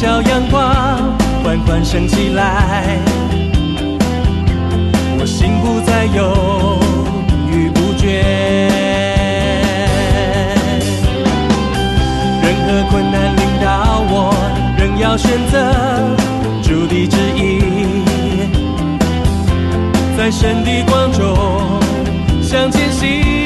小阳光缓缓升起来，我心不再犹豫不决。任何困难临到我，仍要选择主的旨意，在神的光中向前行。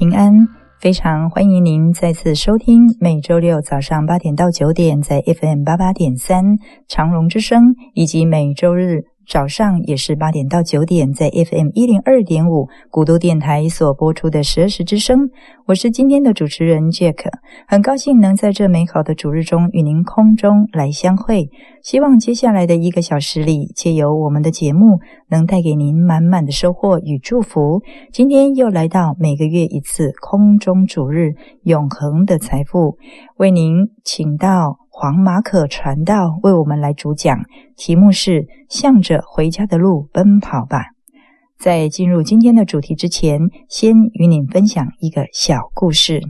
平安，非常欢迎您再次收听每周六早上八点到九点在 FM 八八点三长隆之声，以及每周日。早上也是八点到九点，在 FM 一零二点五古都电台所播出的十二时之声，我是今天的主持人 Jack，很高兴能在这美好的主日中与您空中来相会。希望接下来的一个小时里，借由我们的节目，能带给您满满的收获与祝福。今天又来到每个月一次空中主日，永恒的财富，为您请到。黄马可传道为我们来主讲，题目是“向着回家的路奔跑吧”。在进入今天的主题之前，先与您分享一个小故事。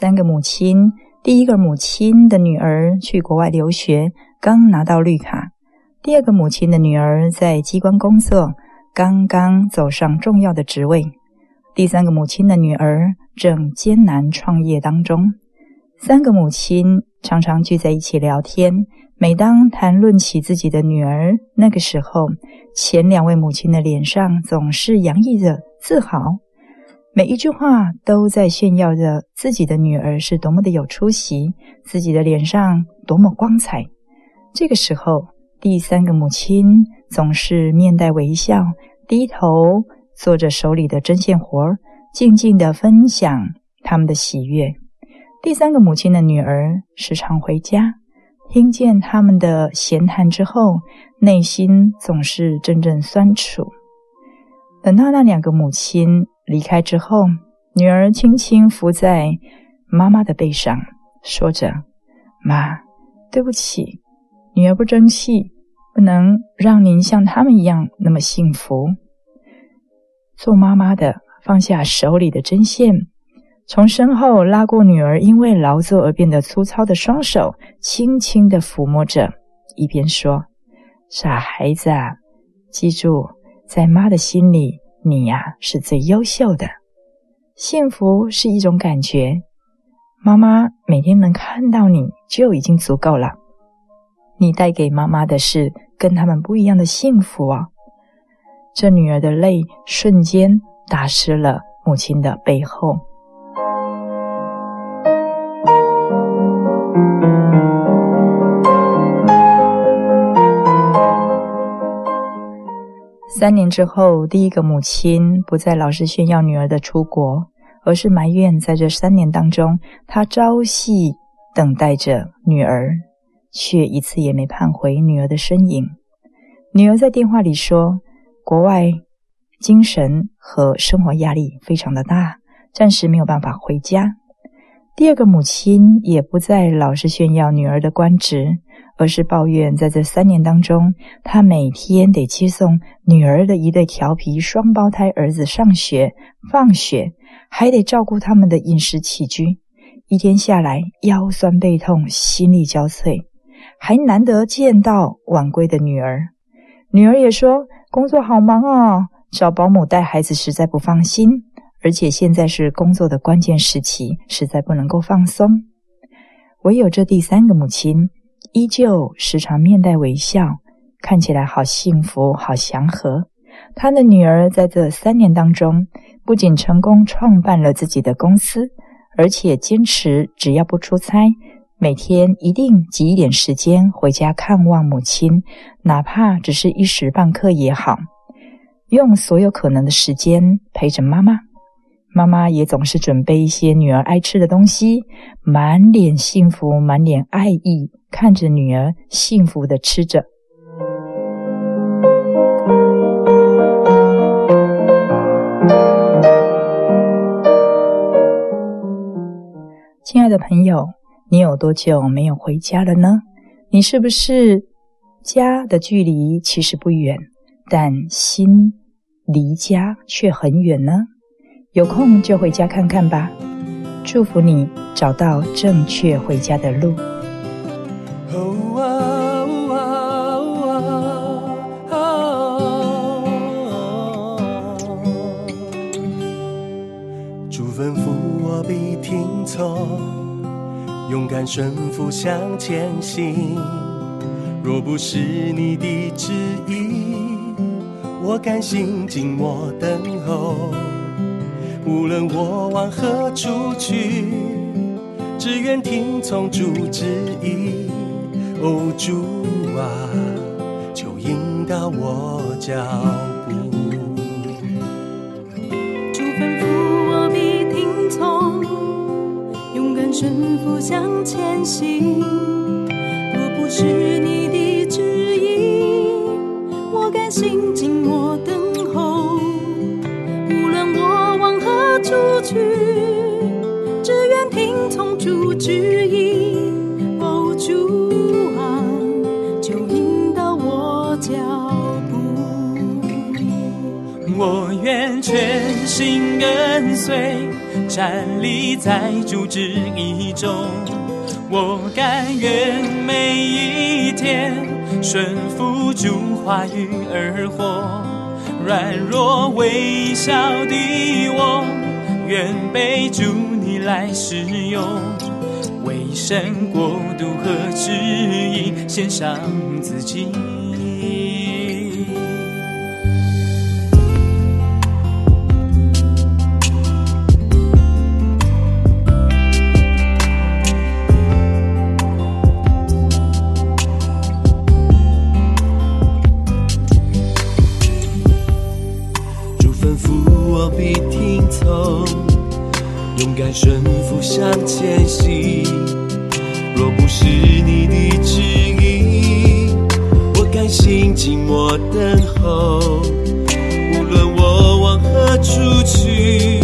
三个母亲，第一个母亲的女儿去国外留学，刚拿到绿卡；第二个母亲的女儿在机关工作，刚刚走上重要的职位；第三个母亲的女儿正艰难创业当中。三个母亲常常聚在一起聊天。每当谈论起自己的女儿，那个时候，前两位母亲的脸上总是洋溢着自豪，每一句话都在炫耀着自己的女儿是多么的有出息，自己的脸上多么光彩。这个时候，第三个母亲总是面带微笑，低头做着手里的针线活儿，静静地分享他们的喜悦。第三个母亲的女儿时常回家。听见他们的闲谈之后，内心总是阵阵酸楚。等到那两个母亲离开之后，女儿轻轻伏在妈妈的背上，说着：“妈，对不起，女儿不争气，不能让您像他们一样那么幸福。”做妈妈的放下手里的针线。从身后拉过女儿因为劳作而变得粗糙的双手，轻轻地抚摸着，一边说：“傻孩子啊，记住，在妈的心里，你呀是最优秀的。幸福是一种感觉，妈妈每天能看到你就已经足够了。你带给妈妈的是跟他们不一样的幸福啊！”这女儿的泪瞬间打湿了母亲的背后。三年之后，第一个母亲不再老是炫耀女儿的出国，而是埋怨在这三年当中，她朝夕等待着女儿，却一次也没盼回女儿的身影。女儿在电话里说：“国外精神和生活压力非常的大，暂时没有办法回家。”第二个母亲也不再老是炫耀女儿的官职，而是抱怨在这三年当中，她每天得接送女儿的一对调皮双胞胎儿子上学、放学，还得照顾他们的饮食起居，一天下来腰酸背痛、心力交瘁，还难得见到晚归的女儿。女儿也说工作好忙啊，找保姆带孩子实在不放心。而且现在是工作的关键时期，实在不能够放松。唯有这第三个母亲，依旧时常面带微笑，看起来好幸福、好祥和。他的女儿在这三年当中，不仅成功创办了自己的公司，而且坚持只要不出差，每天一定挤一点时间回家看望母亲，哪怕只是一时半刻也好，用所有可能的时间陪着妈妈。妈妈也总是准备一些女儿爱吃的东西，满脸幸福，满脸爱意，看着女儿幸福地吃着。亲爱的朋友，你有多久没有回家了呢？你是不是家的距离其实不远，但心离家却很远呢？有空就回家看看吧，祝福你找到正确回家的路。主吩咐我必听从，勇敢顺服向前行。若不是你的旨意，我甘心静默等候。无论我往何处去，只愿听从主旨意。哦，主啊，求引导我脚步。主吩咐我必听从，勇敢顺服向前行。若不是你的旨意，我甘心静默等。主旨意。哦，主啊，就引导我脚步。我愿全心跟随，站立在主旨意中。我甘愿每一天顺服主话语而活，软弱微小的我，愿被主来使用，为神国度和质疑献上自己。顺服向前行，若不是你的指引，我甘心静默等候。无论我往何处去，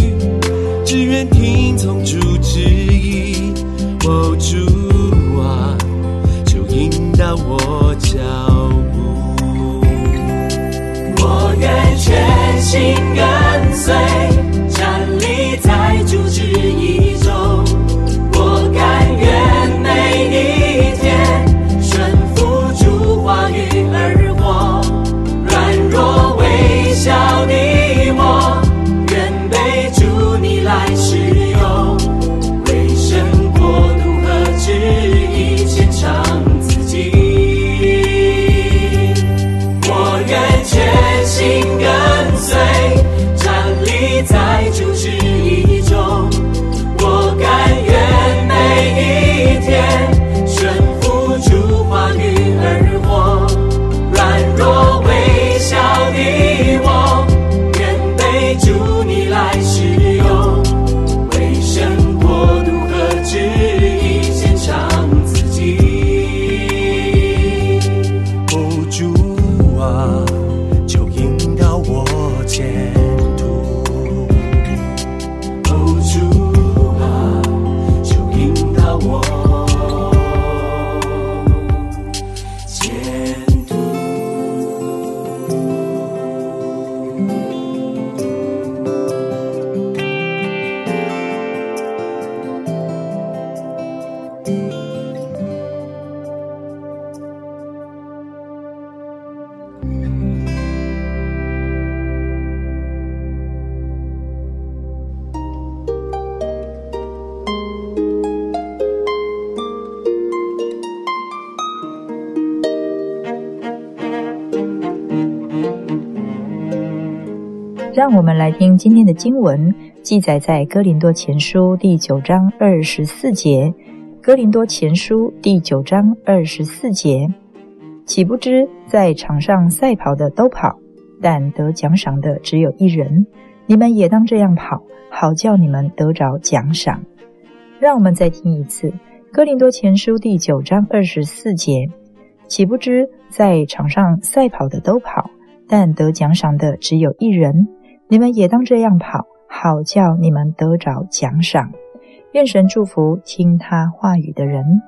只愿听从主旨意。哦，主啊，就引导我脚步，我愿全心跟随，的经文，记载在哥林多前书第九章二十四节。哥林多前书第九章二十四节，岂不知在场上赛跑的都跑，但得奖赏的只有一人。你们也当这样跑，好叫你们得着奖赏。让我们再听一次，哥林多前书第九章二十四节，岂不知在场上赛跑的都跑，但得奖赏的只有一人。你们也当这样跑，好叫你们得着奖赏。愿神祝福听他话语的人。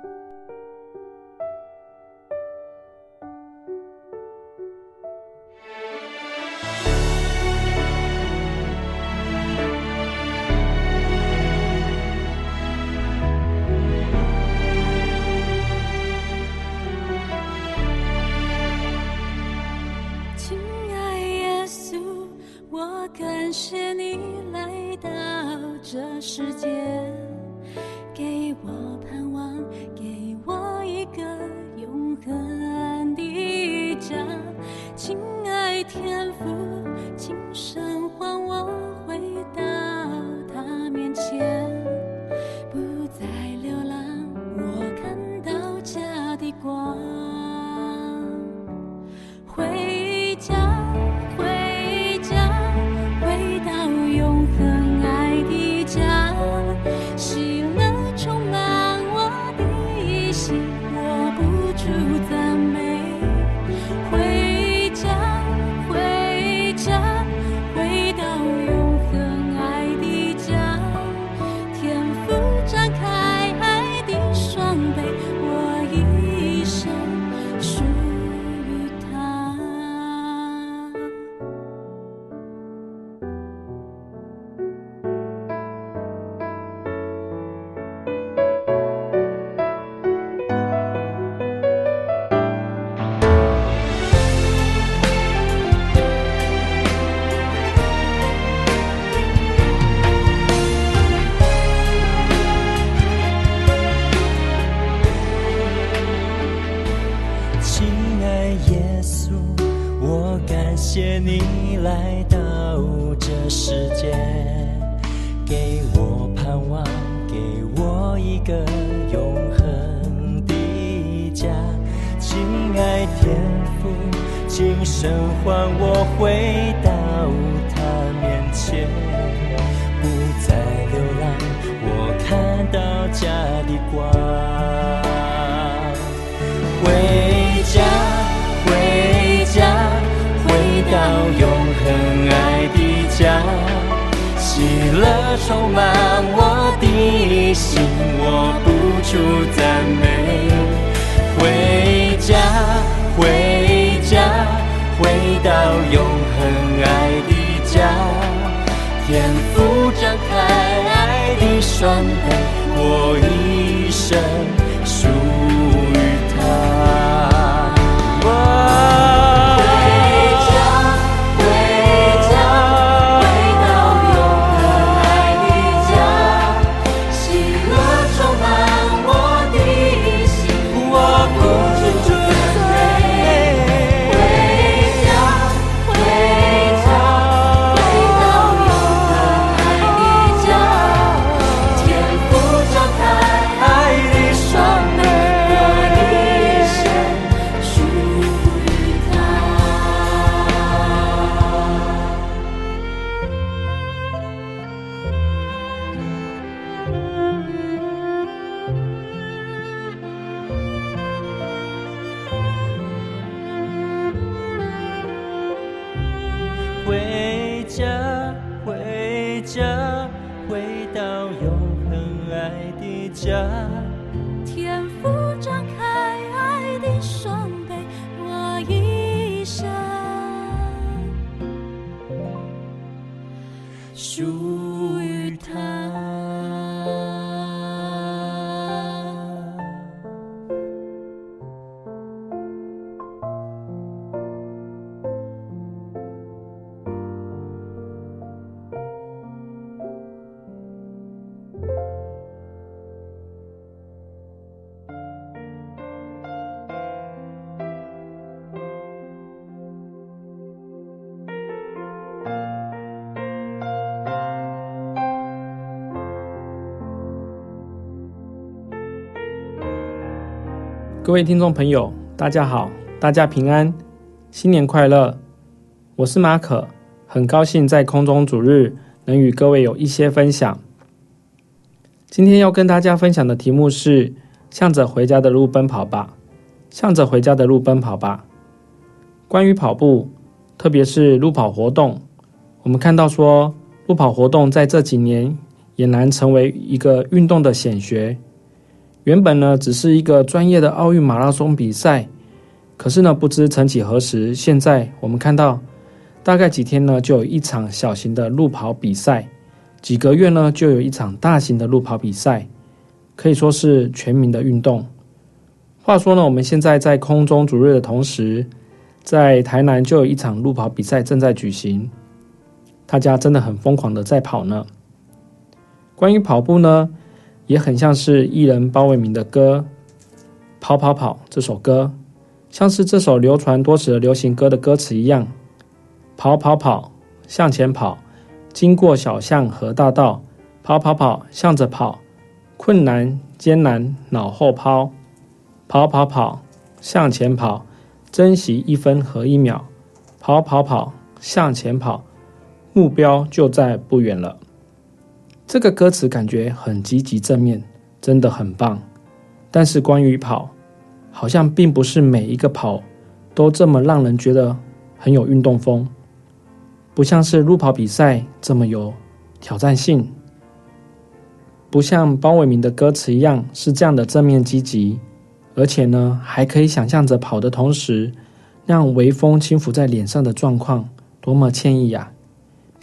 爱天父，请神唤我回到他面前，不再流浪，我看到家的光，回家。回家，回到永恒爱的家，喜乐充满我的心，我不住赞美。回家，回家，回到永恒爱的家，天父张开爱的双臂，我一生 Yeshua. 各位听众朋友，大家好，大家平安，新年快乐！我是马可，很高兴在空中主日能与各位有一些分享。今天要跟大家分享的题目是“向着回家的路奔跑吧”，向着回家的路奔跑吧。关于跑步，特别是路跑活动，我们看到说，路跑活动在这几年俨然成为一个运动的显学。原本呢，只是一个专业的奥运马拉松比赛，可是呢，不知曾几何时，现在我们看到，大概几天呢，就有一场小型的路跑比赛；几个月呢，就有一场大型的路跑比赛，可以说是全民的运动。话说呢，我们现在在空中逐日的同时，在台南就有一场路跑比赛正在举行，大家真的很疯狂的在跑呢。关于跑步呢，也很像是艺人包伟铭的歌《跑跑跑》这首歌，像是这首流传多时的流行歌的歌词一样：跑跑跑，向前跑，经过小巷和大道，跑跑跑，向着跑，困难艰难脑后抛，跑跑跑，向前跑，珍惜一分和一秒，跑跑跑，向前跑，目标就在不远了。这个歌词感觉很积极正面，真的很棒。但是关于跑，好像并不是每一个跑都这么让人觉得很有运动风，不像是路跑比赛这么有挑战性，不像包伟明的歌词一样是这样的正面积极，而且呢，还可以想象着跑的同时，让微风轻拂在脸上的状况，多么惬意呀！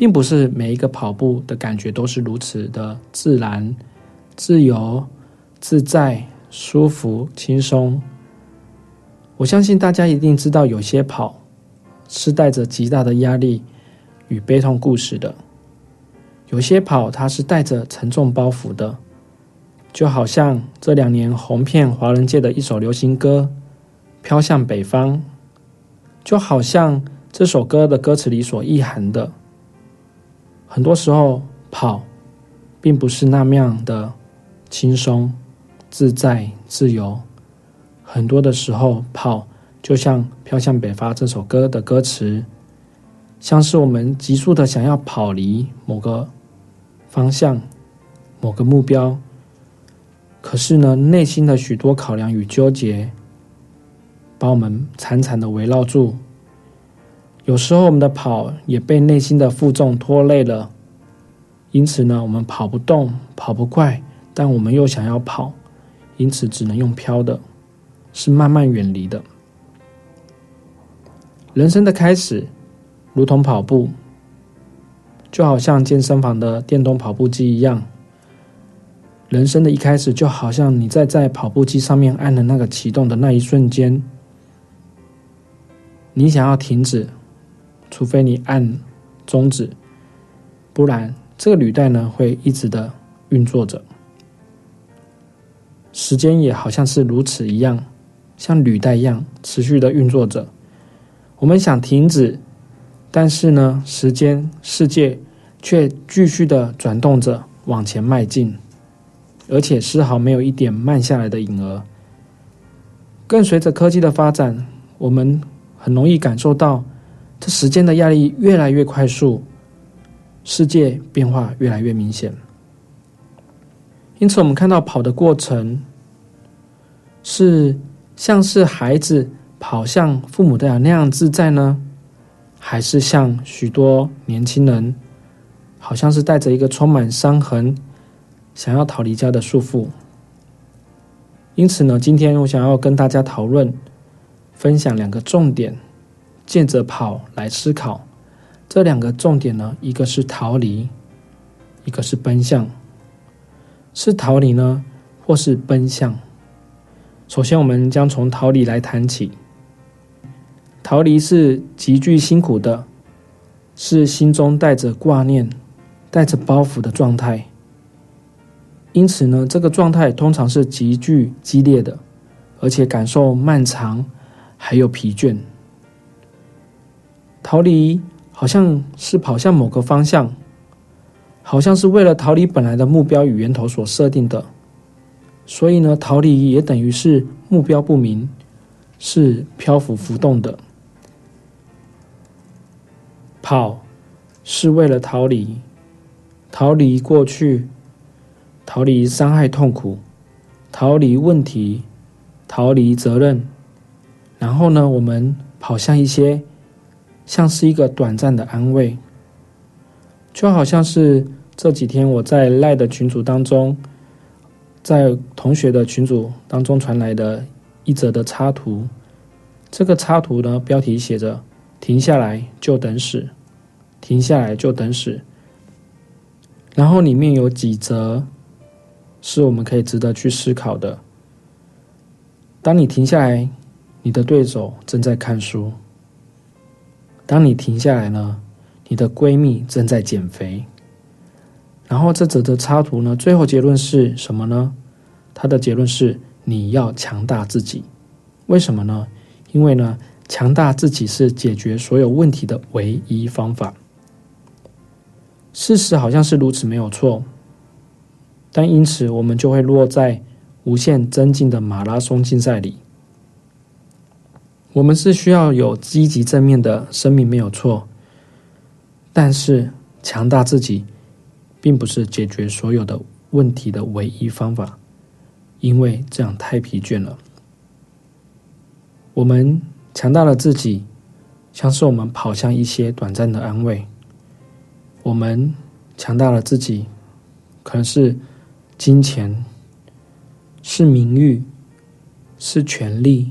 并不是每一个跑步的感觉都是如此的自然、自由、自在、舒服、轻松。我相信大家一定知道，有些跑是带着极大的压力与悲痛故事的；有些跑它是带着沉重包袱的，就好像这两年红遍华人界的一首流行歌《飘向北方》，就好像这首歌的歌词里所意涵的。很多时候跑，并不是那么样的轻松、自在、自由。很多的时候跑，就像《飘向北方》这首歌的歌词，像是我们急速的想要跑离某个方向、某个目标，可是呢，内心的许多考量与纠结，把我们惨惨的围绕住。有时候我们的跑也被内心的负重拖累了，因此呢，我们跑不动，跑不快，但我们又想要跑，因此只能用飘的，是慢慢远离的。人生的开始，如同跑步，就好像健身房的电动跑步机一样。人生的一开始，就好像你在在跑步机上面按了那个启动的那一瞬间，你想要停止。除非你按终止，不然这个履带呢会一直的运作着。时间也好像是如此一样，像履带一样持续的运作着。我们想停止，但是呢，时间世界却继续的转动着往前迈进，而且丝毫没有一点慢下来的影儿。更随着科技的发展，我们很容易感受到。这时间的压力越来越快速，世界变化越来越明显。因此，我们看到跑的过程是像是孩子跑向父母的那样自在呢，还是像许多年轻人，好像是带着一个充满伤痕，想要逃离家的束缚？因此呢，今天我想要跟大家讨论，分享两个重点。见着跑来思考，这两个重点呢，一个是逃离，一个是奔向。是逃离呢，或是奔向？首先，我们将从逃离来谈起。逃离是极具辛苦的，是心中带着挂念、带着包袱的状态。因此呢，这个状态通常是极具激烈的，而且感受漫长，还有疲倦。逃离好像是跑向某个方向，好像是为了逃离本来的目标与源头所设定的，所以呢，逃离也等于是目标不明，是漂浮浮动的。跑是为了逃离，逃离过去，逃离伤害痛苦，逃离问题，逃离责任，然后呢，我们跑向一些。像是一个短暂的安慰，就好像是这几天我在赖的群组当中，在同学的群组当中传来的一则的插图。这个插图呢，标题写着“停下来就等死，停下来就等死”。然后里面有几则是我们可以值得去思考的。当你停下来，你的对手正在看书。当你停下来呢，你的闺蜜正在减肥。然后这则的插图呢，最后结论是什么呢？它的结论是你要强大自己。为什么呢？因为呢，强大自己是解决所有问题的唯一方法。事实好像是如此，没有错。但因此，我们就会落在无限增进的马拉松竞赛里。我们是需要有积极正面的生命，没有错。但是强大自己，并不是解决所有的问题的唯一方法，因为这样太疲倦了。我们强大了自己，像是我们跑向一些短暂的安慰。我们强大了自己，可能是金钱，是名誉，是权力。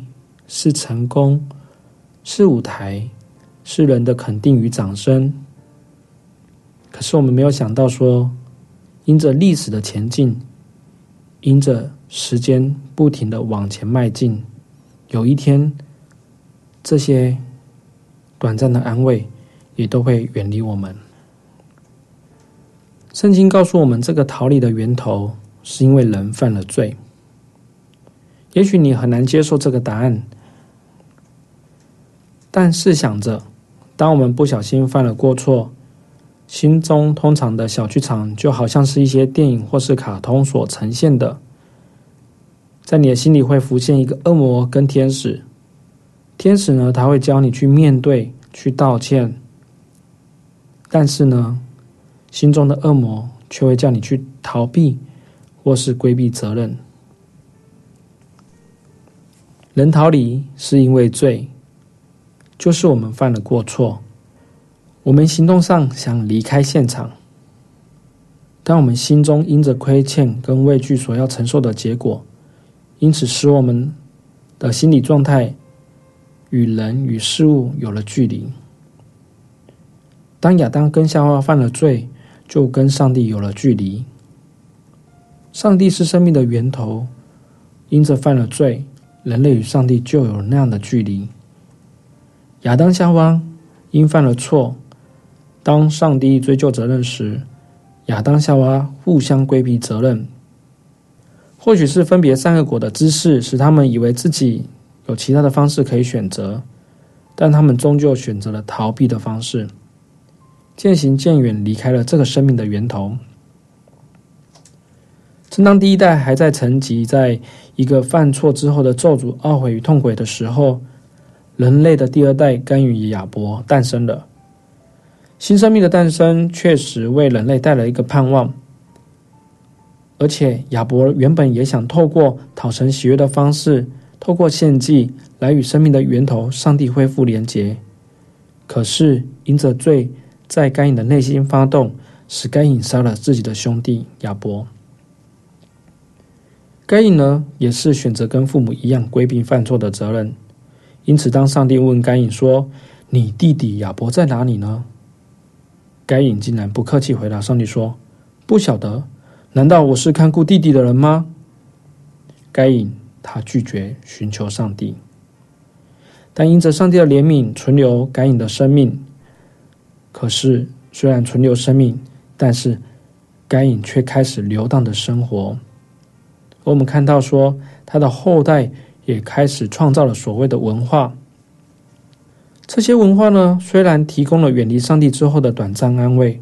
是成功，是舞台，是人的肯定与掌声。可是我们没有想到说，因着历史的前进，因着时间不停的往前迈进，有一天，这些短暂的安慰也都会远离我们。圣经告诉我们，这个逃离的源头是因为人犯了罪。也许你很难接受这个答案。但试想着，当我们不小心犯了过错，心中通常的小剧场就好像是一些电影或是卡通所呈现的，在你的心里会浮现一个恶魔跟天使。天使呢，他会教你去面对、去道歉，但是呢，心中的恶魔却会叫你去逃避或是规避责任。人逃离是因为罪，就是我们犯了过错。我们行动上想离开现场，但我们心中因着亏欠跟畏惧所要承受的结果，因此使我们的心理状态与人与事物有了距离。当亚当跟夏娃犯了罪，就跟上帝有了距离。上帝是生命的源头，因着犯了罪。人类与上帝就有那样的距离。亚当夏娃因犯了错，当上帝追究责任时，亚当夏娃互相规避责任。或许是分别三个果的知识使他们以为自己有其他的方式可以选择，但他们终究选择了逃避的方式，渐行渐远，离开了这个生命的源头。正当第一代还在沉寂在一个犯错之后的咒诅、懊悔与痛悔的时候，人类的第二代该隐与亚伯诞生了。新生命的诞生确实为人类带来一个盼望，而且亚伯原本也想透过讨神喜悦的方式，透过献祭来与生命的源头上帝恢复连结。可是因着罪在该隐的内心发动，使该隐杀了自己的兄弟亚伯。该隐呢，也是选择跟父母一样规避犯错的责任。因此，当上帝问该隐说：“你弟弟亚伯在哪里呢？”该隐竟然不客气回答上帝说：“不晓得。难道我是看顾弟弟的人吗？”该隐他拒绝寻求上帝，但因着上帝的怜悯存留该隐的生命。可是，虽然存留生命，但是该隐却开始流荡的生活。我们看到说，他的后代也开始创造了所谓的文化。这些文化呢，虽然提供了远离上帝之后的短暂安慰，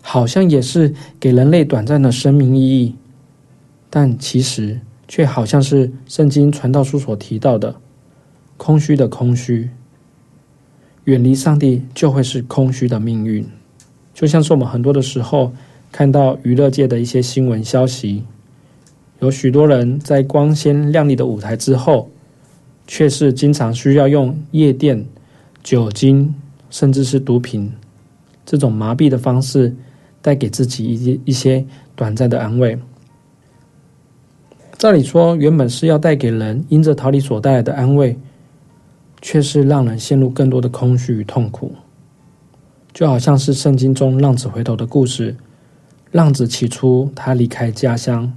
好像也是给人类短暂的生命意义，但其实却好像是圣经传道书所提到的空虚的空虚。远离上帝就会是空虚的命运，就像是我们很多的时候看到娱乐界的一些新闻消息。有许多人在光鲜亮丽的舞台之后，却是经常需要用夜店、酒精，甚至是毒品这种麻痹的方式，带给自己一一些短暂的安慰。照理说，原本是要带给人因着逃离所带来的安慰，却是让人陷入更多的空虚与痛苦。就好像是圣经中浪子回头的故事，浪子起初他离开家乡。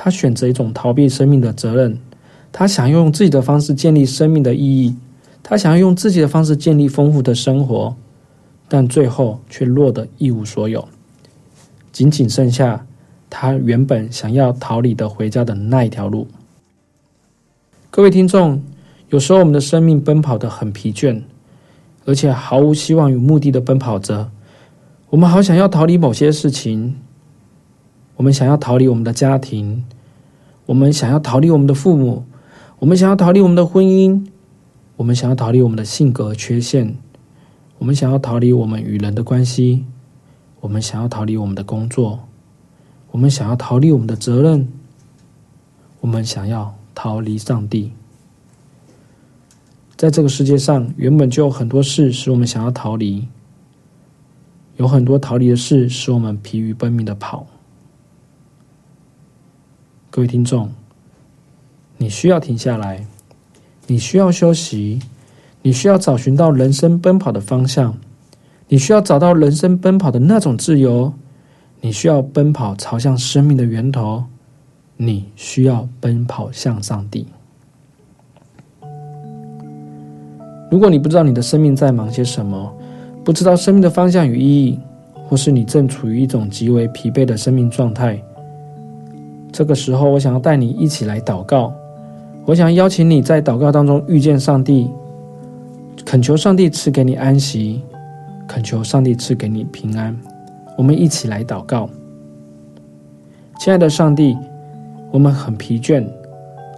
他选择一种逃避生命的责任，他想要用自己的方式建立生命的意义，他想要用自己的方式建立丰富的生活，但最后却落得一无所有，仅仅剩下他原本想要逃离的回家的那一条路。各位听众，有时候我们的生命奔跑得很疲倦，而且毫无希望与目的的奔跑着，我们好想要逃离某些事情。我们想要逃离我们的家庭，我们想要逃离我们的父母，我们想要逃离我们的婚姻，我们想要逃离我们的性格缺陷，我们想要逃离我们与人的关系，我们想要逃离我们的工作，我们想要逃离我们的责任，我们想要逃离上帝。在这个世界上，原本就有很多事使我们想要逃离，有很多逃离的事使我们疲于奔命的跑。各位听众，你需要停下来，你需要休息，你需要找寻到人生奔跑的方向，你需要找到人生奔跑的那种自由，你需要奔跑朝向生命的源头，你需要奔跑向上帝。如果你不知道你的生命在忙些什么，不知道生命的方向与意义，或是你正处于一种极为疲惫的生命状态。这个时候，我想要带你一起来祷告。我想邀请你在祷告当中遇见上帝，恳求上帝赐给你安息，恳求上帝赐给你平安。我们一起来祷告，亲爱的上帝，我们很疲倦，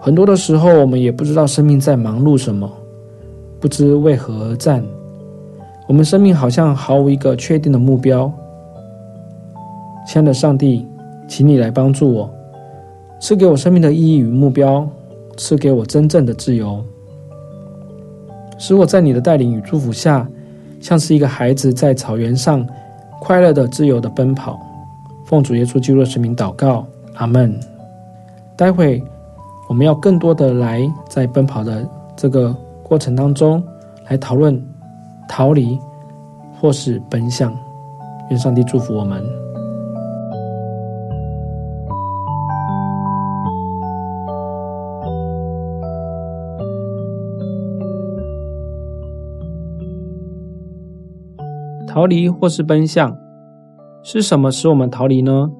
很多的时候我们也不知道生命在忙碌什么，不知为何而战。我们生命好像毫无一个确定的目标。亲爱的上帝，请你来帮助我，赐给我生命的意义与目标，赐给我真正的自由，使我在你的带领与祝福下，像是一个孩子在草原上。快乐的、自由的奔跑，奉主耶稣基督的圣名祷告，阿门。待会我们要更多的来在奔跑的这个过程当中来讨论逃离或是奔向。愿上帝祝福我们。逃离或是奔向，是什么使我们逃离呢？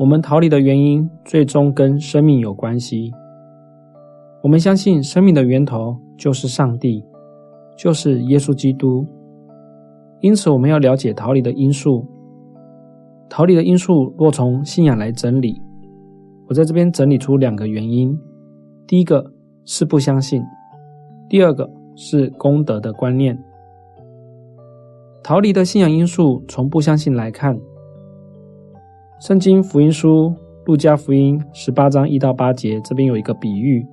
我们逃离的原因，最终跟生命有关系。我们相信生命的源头就是上帝，就是耶稣基督。因此，我们要了解逃离的因素。逃离的因素若从信仰来整理，我在这边整理出两个原因：第一个是不相信，第二个是功德的观念。逃离的信仰因素，从不相信来看，《圣经福音书》路加福音十八章一到八节，这边有一个比喻，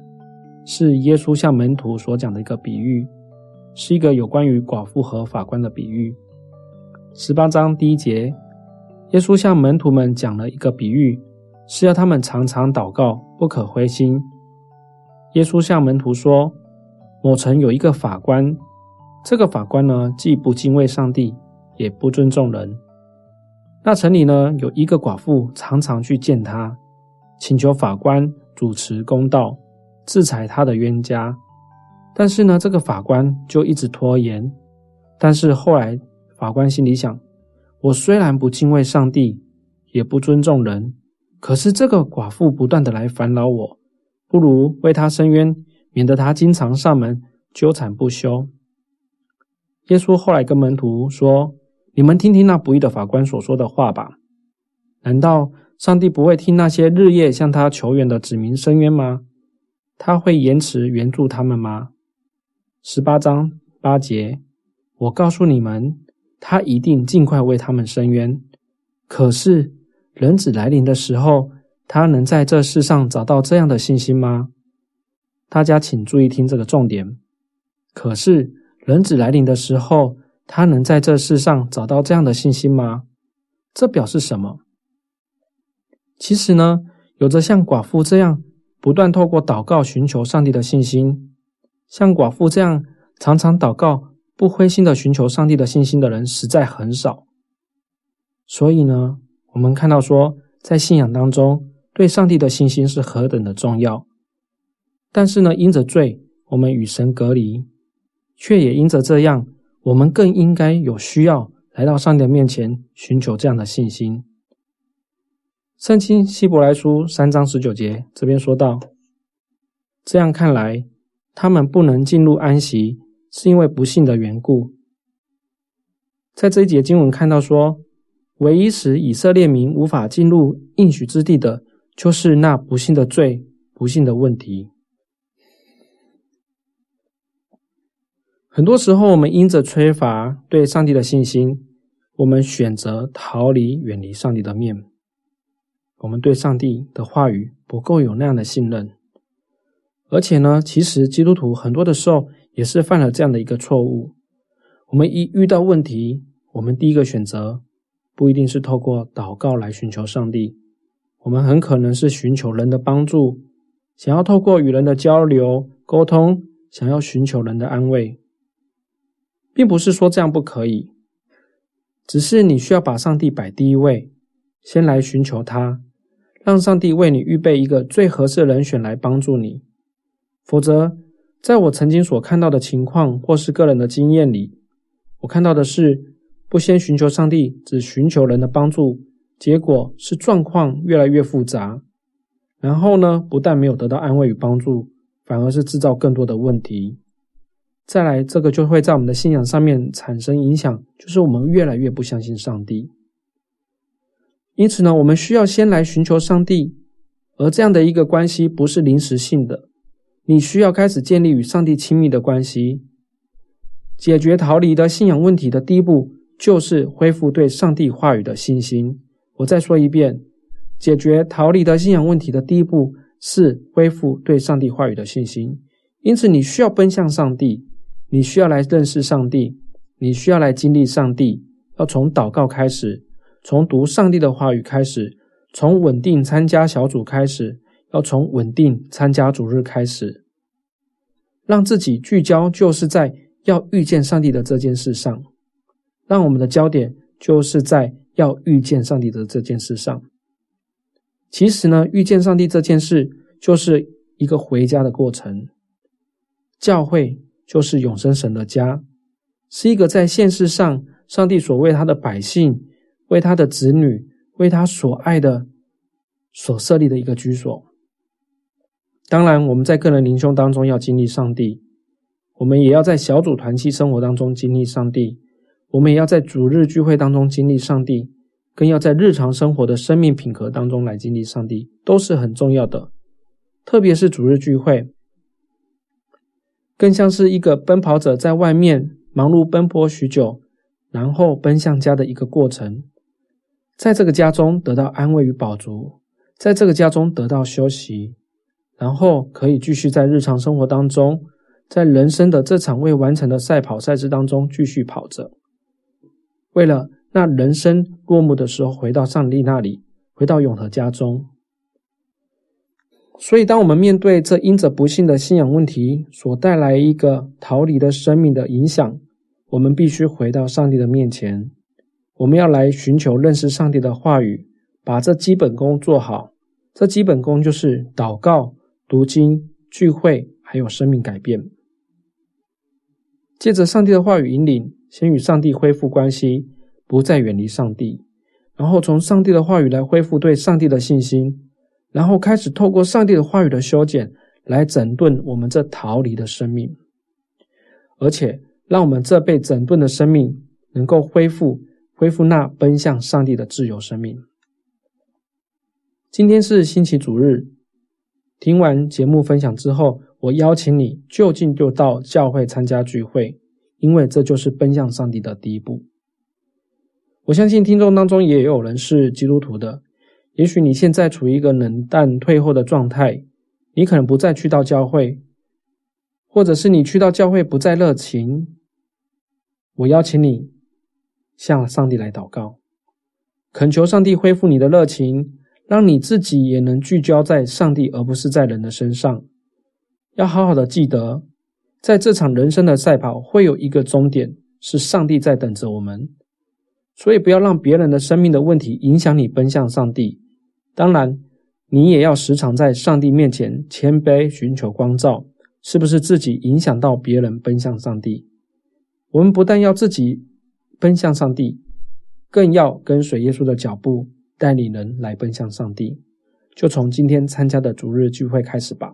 是耶稣向门徒所讲的一个比喻，是一个有关于寡妇和法官的比喻。十八章第一节，耶稣向门徒们讲了一个比喻，是要他们常常祷告，不可灰心。耶稣向门徒说：“某城有一个法官。”这个法官呢，既不敬畏上帝，也不尊重人。那城里呢，有一个寡妇，常常去见他，请求法官主持公道，制裁他的冤家。但是呢，这个法官就一直拖延。但是后来，法官心里想：我虽然不敬畏上帝，也不尊重人，可是这个寡妇不断的来烦扰我，不如为他伸冤，免得他经常上门纠缠不休。耶稣后来跟门徒说：“你们听听那不义的法官所说的话吧。难道上帝不会听那些日夜向他求援的子民申冤吗？他会延迟援助他们吗？”十八章八节，我告诉你们，他一定尽快为他们伸冤。可是人子来临的时候，他能在这世上找到这样的信心吗？大家请注意听这个重点。可是。人子来临的时候，他能在这世上找到这样的信心吗？这表示什么？其实呢，有着像寡妇这样不断透过祷告寻求上帝的信心，像寡妇这样常常祷告不灰心的寻求上帝的信心的人实在很少。所以呢，我们看到说，在信仰当中，对上帝的信心是何等的重要。但是呢，因着罪，我们与神隔离。却也因着这样，我们更应该有需要来到上帝面前，寻求这样的信心。圣经希伯来书三章十九节这边说道：“这样看来，他们不能进入安息，是因为不信的缘故。”在这一节经文看到说，唯一使以色列民无法进入应许之地的，就是那不信的罪、不信的问题。很多时候，我们因着缺乏对上帝的信心，我们选择逃离、远离上帝的面。我们对上帝的话语不够有那样的信任，而且呢，其实基督徒很多的时候也是犯了这样的一个错误。我们一遇到问题，我们第一个选择不一定是透过祷告来寻求上帝，我们很可能是寻求人的帮助，想要透过与人的交流沟通，想要寻求人的安慰。并不是说这样不可以，只是你需要把上帝摆第一位，先来寻求他，让上帝为你预备一个最合适的人选来帮助你。否则，在我曾经所看到的情况或是个人的经验里，我看到的是不先寻求上帝，只寻求人的帮助，结果是状况越来越复杂，然后呢，不但没有得到安慰与帮助，反而是制造更多的问题。再来，这个就会在我们的信仰上面产生影响，就是我们越来越不相信上帝。因此呢，我们需要先来寻求上帝，而这样的一个关系不是临时性的，你需要开始建立与上帝亲密的关系。解决逃离的信仰问题的第一步，就是恢复对上帝话语的信心。我再说一遍，解决逃离的信仰问题的第一步是恢复对上帝话语的信心。因此，你需要奔向上帝，你需要来认识上帝，你需要来经历上帝。要从祷告开始，从读上帝的话语开始，从稳定参加小组开始，要从稳定参加主日开始，让自己聚焦，就是在要遇见上帝的这件事上。让我们的焦点就是在要遇见上帝的这件事上。其实呢，遇见上帝这件事就是一个回家的过程。教会就是永生神的家，是一个在现世上上帝所为他的百姓、为他的子女、为他所爱的所设立的一个居所。当然，我们在个人灵修当中要经历上帝，我们也要在小组团契生活当中经历上帝。我们也要在主日聚会当中经历上帝，更要在日常生活的生命品格当中来经历上帝，都是很重要的。特别是主日聚会，更像是一个奔跑者在外面忙碌奔波许久，然后奔向家的一个过程。在这个家中得到安慰与饱足，在这个家中得到休息，然后可以继续在日常生活当中，在人生的这场未完成的赛跑赛事当中继续跑着。为了那人生落幕的时候，回到上帝那里，回到永和家中。所以，当我们面对这因着不幸的信仰问题所带来一个逃离的生命的影响，我们必须回到上帝的面前。我们要来寻求认识上帝的话语，把这基本功做好。这基本功就是祷告、读经、聚会，还有生命改变。借着上帝的话语引领。先与上帝恢复关系，不再远离上帝，然后从上帝的话语来恢复对上帝的信心，然后开始透过上帝的话语的修剪来整顿我们这逃离的生命，而且让我们这被整顿的生命能够恢复，恢复那奔向上帝的自由生命。今天是星期主日，听完节目分享之后，我邀请你就近就到教会参加聚会。因为这就是奔向上帝的第一步。我相信听众当中也有人是基督徒的，也许你现在处于一个冷淡退后的状态，你可能不再去到教会，或者是你去到教会不再热情。我邀请你向上帝来祷告，恳求上帝恢复你的热情，让你自己也能聚焦在上帝，而不是在人的身上。要好好的记得。在这场人生的赛跑，会有一个终点，是上帝在等着我们。所以，不要让别人的生命的问题影响你奔向上帝。当然，你也要时常在上帝面前谦卑，寻求光照，是不是自己影响到别人奔向上帝？我们不但要自己奔向上帝，更要跟随耶稣的脚步，带领人来奔向上帝。就从今天参加的主日聚会开始吧。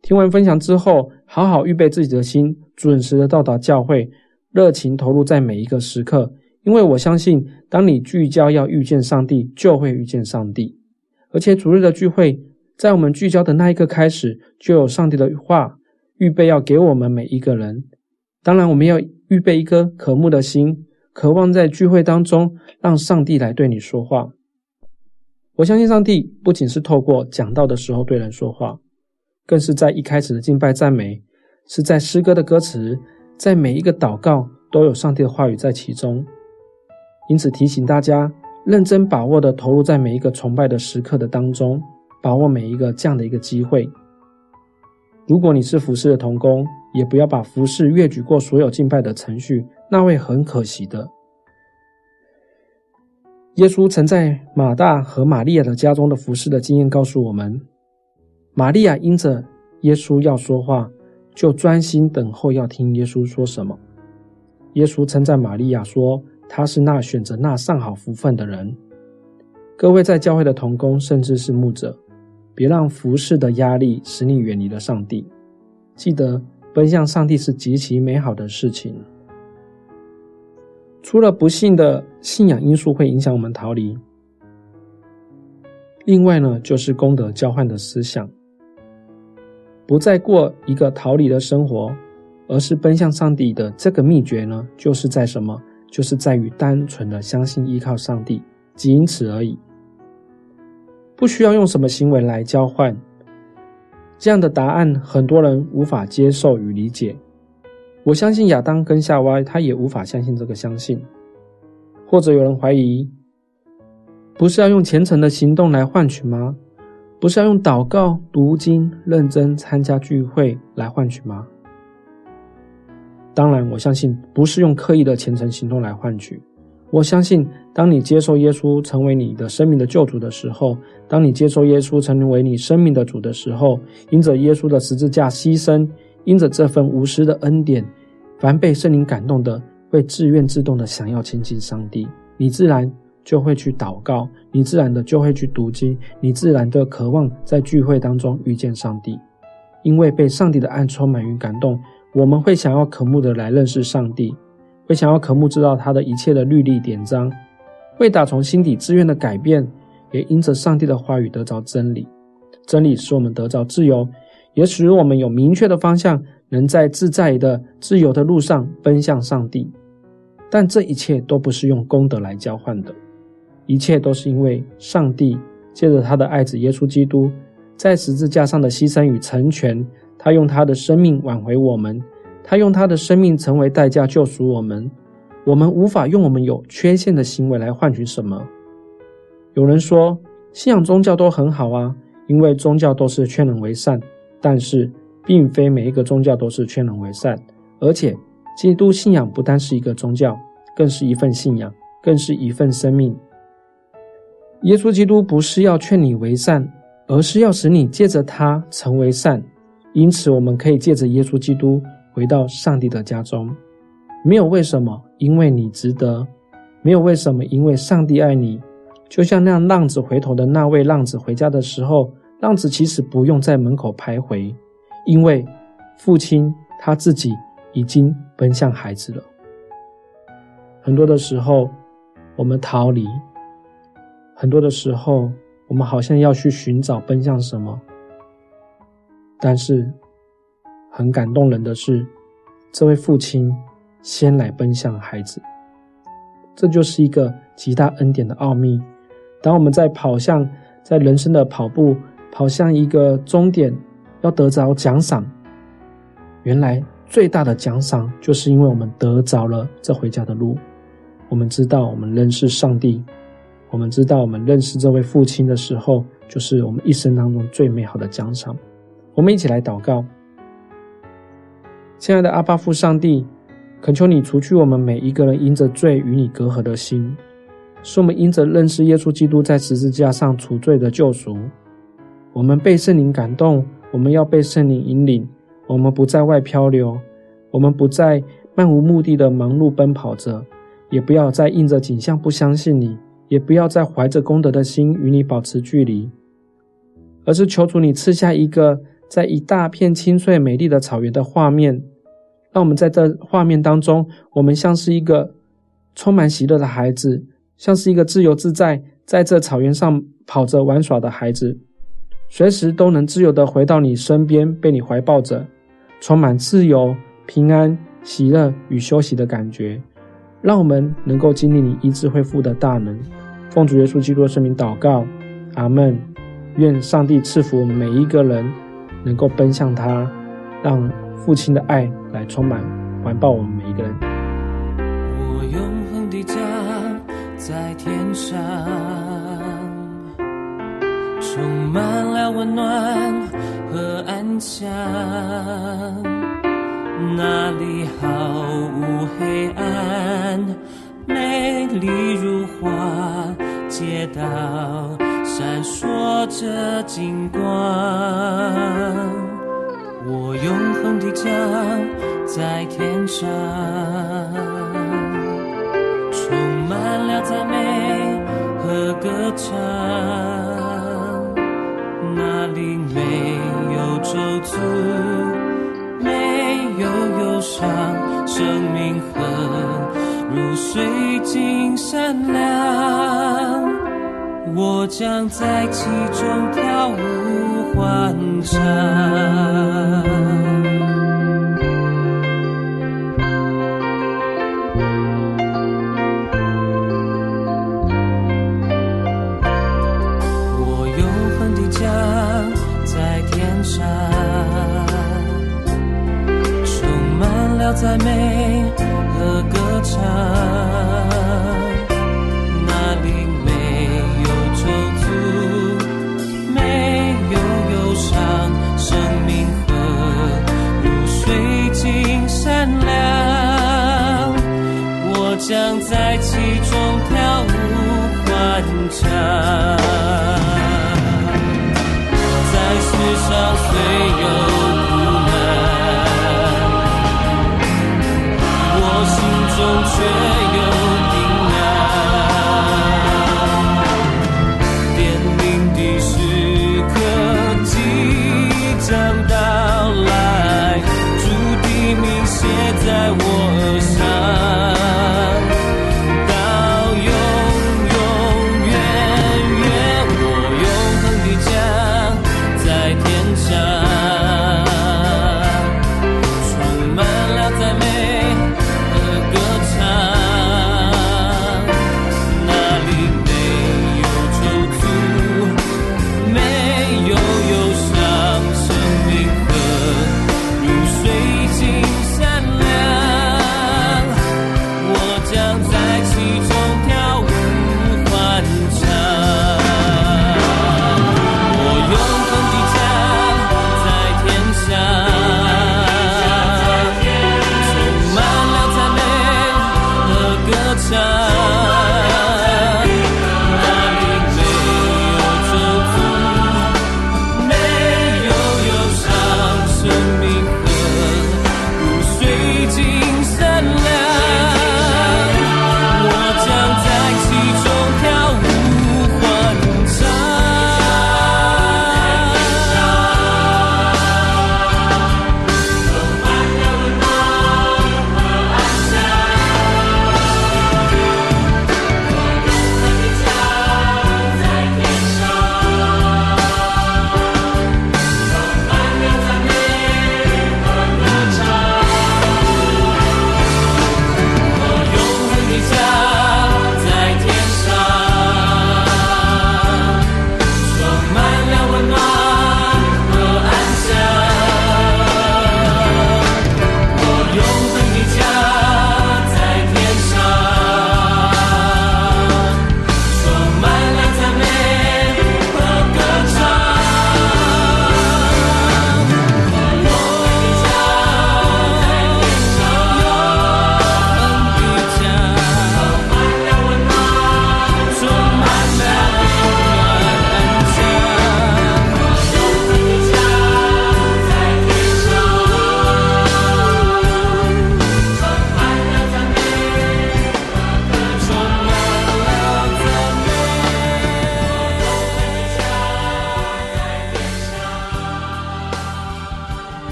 听完分享之后，好好预备自己的心，准时的到达教会，热情投入在每一个时刻。因为我相信，当你聚焦要遇见上帝，就会遇见上帝。而且主日的聚会，在我们聚焦的那一刻开始，就有上帝的话预备要给我们每一个人。当然，我们要预备一颗渴慕的心，渴望在聚会当中让上帝来对你说话。我相信上帝不仅是透过讲道的时候对人说话。更是在一开始的敬拜赞美，是在诗歌的歌词，在每一个祷告都有上帝的话语在其中。因此提醒大家，认真把握的投入在每一个崇拜的时刻的当中，把握每一个这样的一个机会。如果你是服侍的童工，也不要把服侍越举过所有敬拜的程序，那会很可惜的。耶稣曾在马大和玛利亚的家中的服侍的经验告诉我们。玛利亚因着耶稣要说话，就专心等候，要听耶稣说什么。耶稣称赞玛利亚说：“他是那选择那上好福分的人。”各位在教会的同工，甚至是牧者，别让服侍的压力使你远离了上帝。记得奔向上帝是极其美好的事情。除了不幸的信仰因素会影响我们逃离，另外呢，就是功德交换的思想，不再过一个逃离的生活，而是奔向上帝的这个秘诀呢，就是在什么？就是在于单纯的相信依靠上帝，仅此而已，不需要用什么行为来交换。这样的答案，很多人无法接受与理解。我相信亚当跟夏娃，他也无法相信这个相信。或者有人怀疑，不是要用虔诚的行动来换取吗？不是要用祷告、读经、认真参加聚会来换取吗？当然，我相信不是用刻意的虔诚行动来换取。我相信，当你接受耶稣成为你的生命的救主的时候，当你接受耶稣成为你生命的主的时候，因着耶稣的十字架牺牲，因着这份无私的恩典，凡被圣灵感动的，会自愿自动的想要亲近上帝，你自然就会去祷告，你自然的就会去读经，你自然的渴望在聚会当中遇见上帝，因为被上帝的爱充满与感动，我们会想要渴慕的来认识上帝。会想要渴慕知道他的一切的律例典章，会打从心底自愿的改变，也因着上帝的话语得着真理。真理使我们得着自由，也使我们有明确的方向，能在自在的自由的路上奔向上帝。但这一切都不是用功德来交换的，一切都是因为上帝借着他的爱子耶稣基督在十字架上的牺牲与成全，他用他的生命挽回我们。他用他的生命成为代价救赎我们，我们无法用我们有缺陷的行为来换取什么。有人说，信仰宗教都很好啊，因为宗教都是劝人为善。但是，并非每一个宗教都是劝人为善，而且，基督信仰不单是一个宗教，更是一份信仰，更是一份生命。耶稣基督不是要劝你为善，而是要使你借着他成为善。因此，我们可以借着耶稣基督。回到上帝的家中，没有为什么，因为你值得；没有为什么，因为上帝爱你。就像那浪子回头的那位浪子回家的时候，浪子其实不用在门口徘徊，因为父亲他自己已经奔向孩子了。很多的时候，我们逃离；很多的时候，我们好像要去寻找奔向什么，但是。很感动人的是，这位父亲先来奔向孩子，这就是一个极大恩典的奥秘。当我们在跑向在人生的跑步，跑向一个终点，要得着奖赏，原来最大的奖赏就是因为我们得着了这回家的路。我们知道，我们认识上帝，我们知道，我们认识这位父亲的时候，就是我们一生当中最美好的奖赏。我们一起来祷告。亲爱的阿爸父上帝，恳求你除去我们每一个人因着罪与你隔阂的心，使我们因着认识耶稣基督在十字架上除罪的救赎，我们被圣灵感动，我们要被圣灵引领，我们不在外漂流，我们不再漫无目的的忙碌奔跑着，也不要再应着景象不相信你，也不要再怀着功德的心与你保持距离，而是求主你赐下一个。在一大片青翠美丽的草原的画面，让我们在这画面当中，我们像是一个充满喜乐的孩子，像是一个自由自在在这草原上跑着玩耍的孩子，随时都能自由地回到你身边，被你怀抱着，充满自由、平安、喜乐与休息的感觉。让我们能够经历你医治恢复的大能。奉主耶稣基督的圣名祷告，阿门。愿上帝赐福我们每一个人。能够奔向他，让父亲的爱来充满环抱我们每一个人。我永恒的家在天上，充满了温暖和安详，那里毫无黑暗，美丽如画，街道。闪烁着金光，我永恒的家在天上，充满了赞美和歌唱，那里没有咒诅，没有忧伤，生命河如水晶闪亮，我将在其中跳舞欢唱我永恒的家在天上充满了赞美。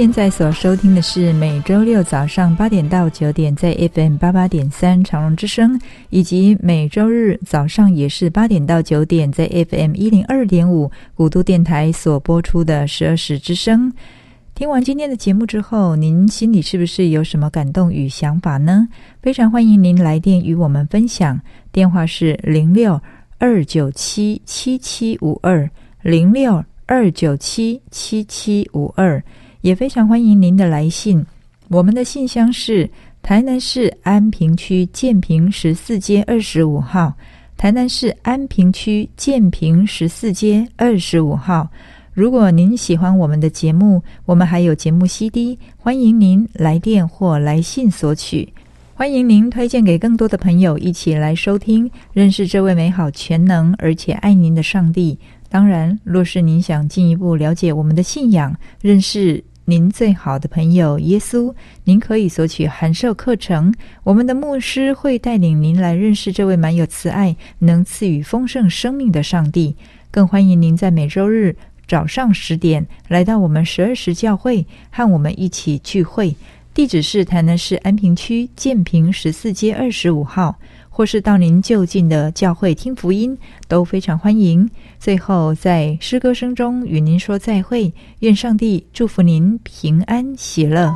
现在所收听的是每周六早上八点到九点在 FM 八八点三长荣之声，以及每周日早上也是八点到九点在 FM 一零二点五古都电台所播出的十二时之声。听完今天的节目之后，您心里是不是有什么感动与想法呢？非常欢迎您来电与我们分享，电话是零六二九七七七五二零六二九七七七五二。也非常欢迎您的来信，我们的信箱是台南市安平区建平十四街二十五号，台南市安平区建平十四街二十五号。如果您喜欢我们的节目，我们还有节目 CD，欢迎您来电或来信索取。欢迎您推荐给更多的朋友一起来收听，认识这位美好、全能而且爱您的上帝。当然，若是您想进一步了解我们的信仰，认识。您最好的朋友耶稣，您可以索取函授课程。我们的牧师会带领您来认识这位满有慈爱、能赐予丰盛生命的上帝。更欢迎您在每周日早上十点来到我们十二时教会，和我们一起聚会。地址是台南市安平区建平十四街二十五号，或是到您就近的教会听福音，都非常欢迎。最后，在诗歌声中与您说再会，愿上帝祝福您平安喜乐。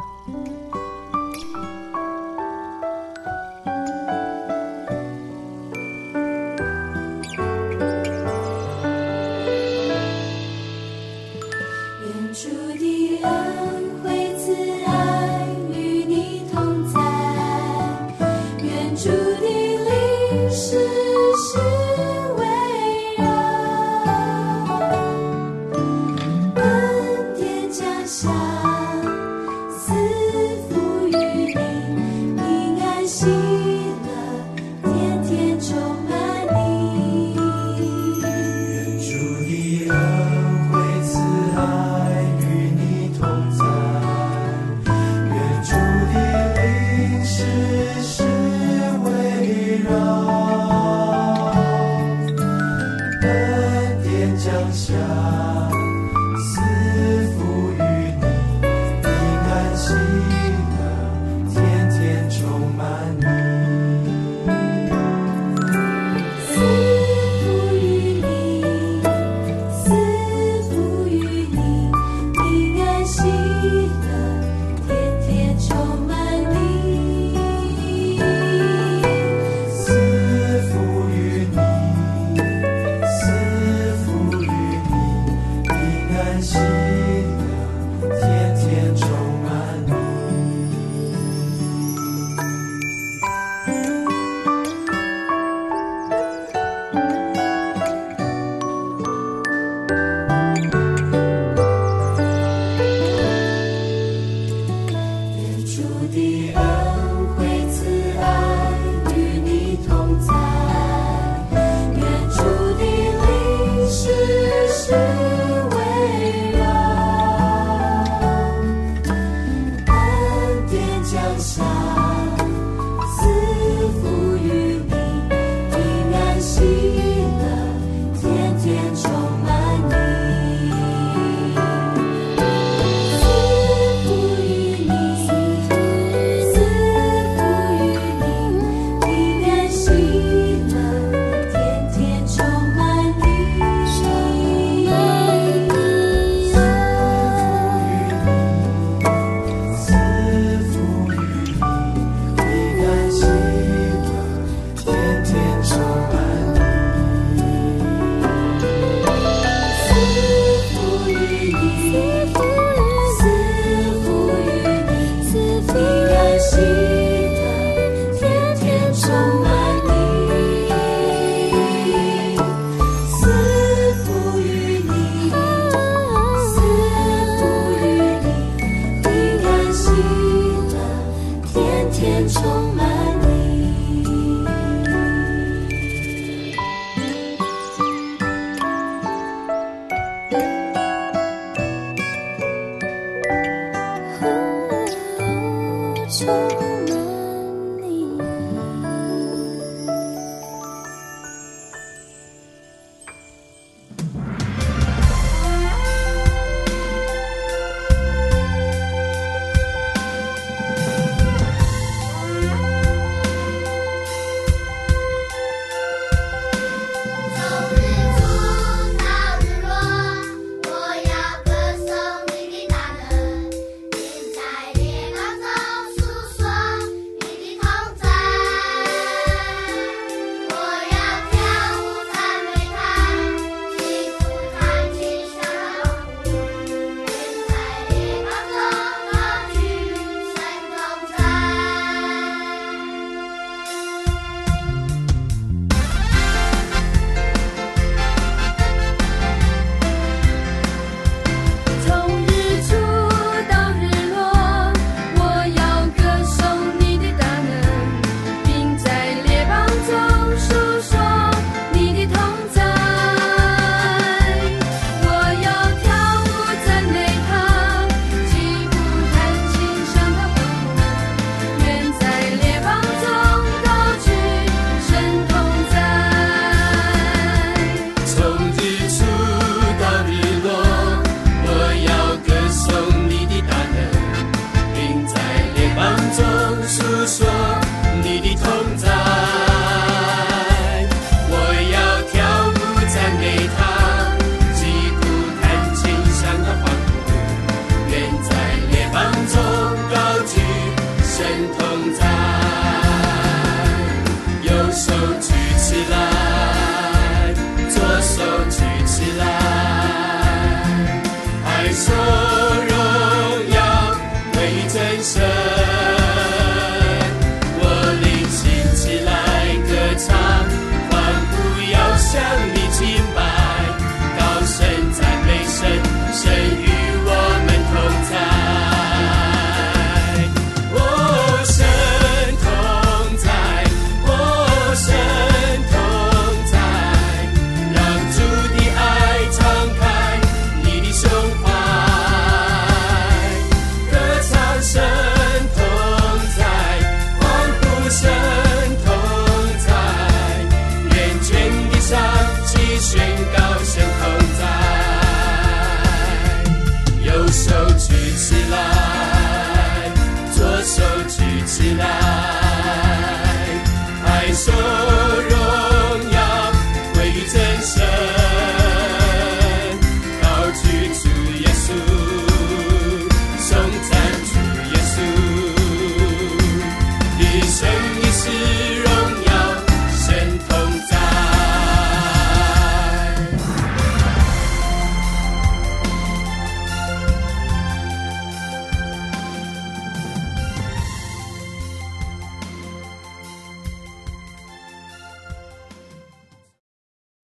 天充满。